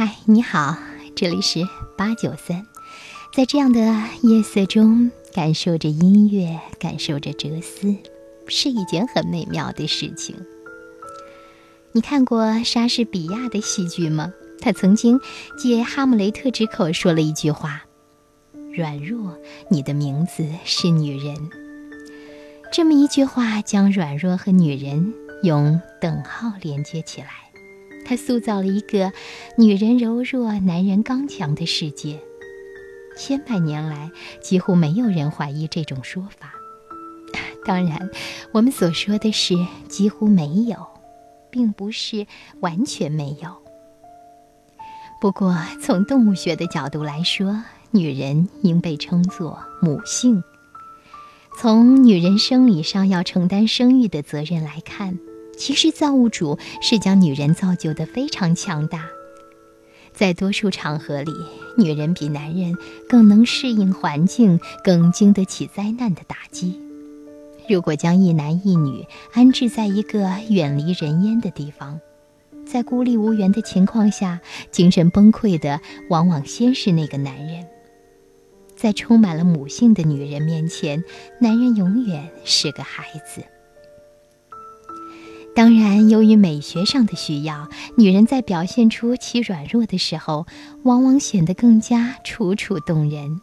嗨，你好，这里是八九三，在这样的夜色中，感受着音乐，感受着哲思，是一件很美妙的事情。你看过莎士比亚的戏剧吗？他曾经借哈姆雷特之口说了一句话：“软弱，你的名字是女人。”这么一句话，将软弱和女人用等号连接起来。他塑造了一个女人柔弱、男人刚强的世界。千百年来，几乎没有人怀疑这种说法。当然，我们所说的是几乎没有，并不是完全没有。不过，从动物学的角度来说，女人应被称作母性。从女人生理上要承担生育的责任来看。其实，造物主是将女人造就的非常强大。在多数场合里，女人比男人更能适应环境，更经得起灾难的打击。如果将一男一女安置在一个远离人烟的地方，在孤立无援的情况下，精神崩溃的往往先是那个男人。在充满了母性的女人面前，男人永远是个孩子。当然，由于美学上的需要，女人在表现出其软弱的时候，往往显得更加楚楚动人。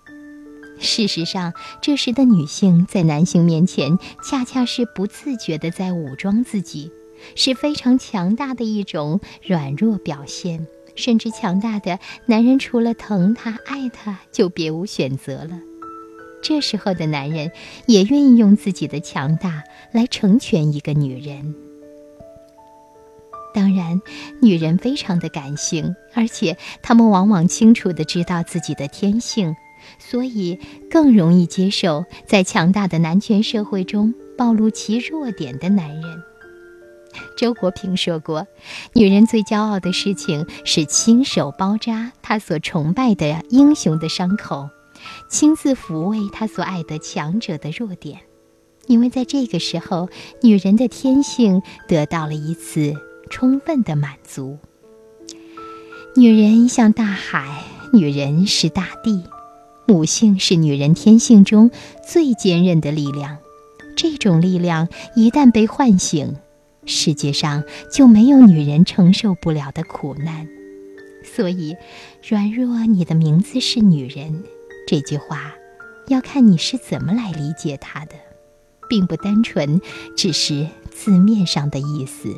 事实上，这时的女性在男性面前，恰恰是不自觉地在武装自己，是非常强大的一种软弱表现，甚至强大的男人除了疼她、爱她，就别无选择了。这时候的男人也愿意用自己的强大来成全一个女人。当然，女人非常的感性，而且她们往往清楚的知道自己的天性，所以更容易接受在强大的男权社会中暴露其弱点的男人。周国平说过：“女人最骄傲的事情是亲手包扎她所崇拜的英雄的伤口，亲自抚慰她所爱的强者的弱点，因为在这个时候，女人的天性得到了一次。”充分的满足。女人像大海，女人是大地，母性是女人天性中最坚韧的力量。这种力量一旦被唤醒，世界上就没有女人承受不了的苦难。所以，软弱，你的名字是女人。这句话，要看你是怎么来理解它的，并不单纯只是字面上的意思。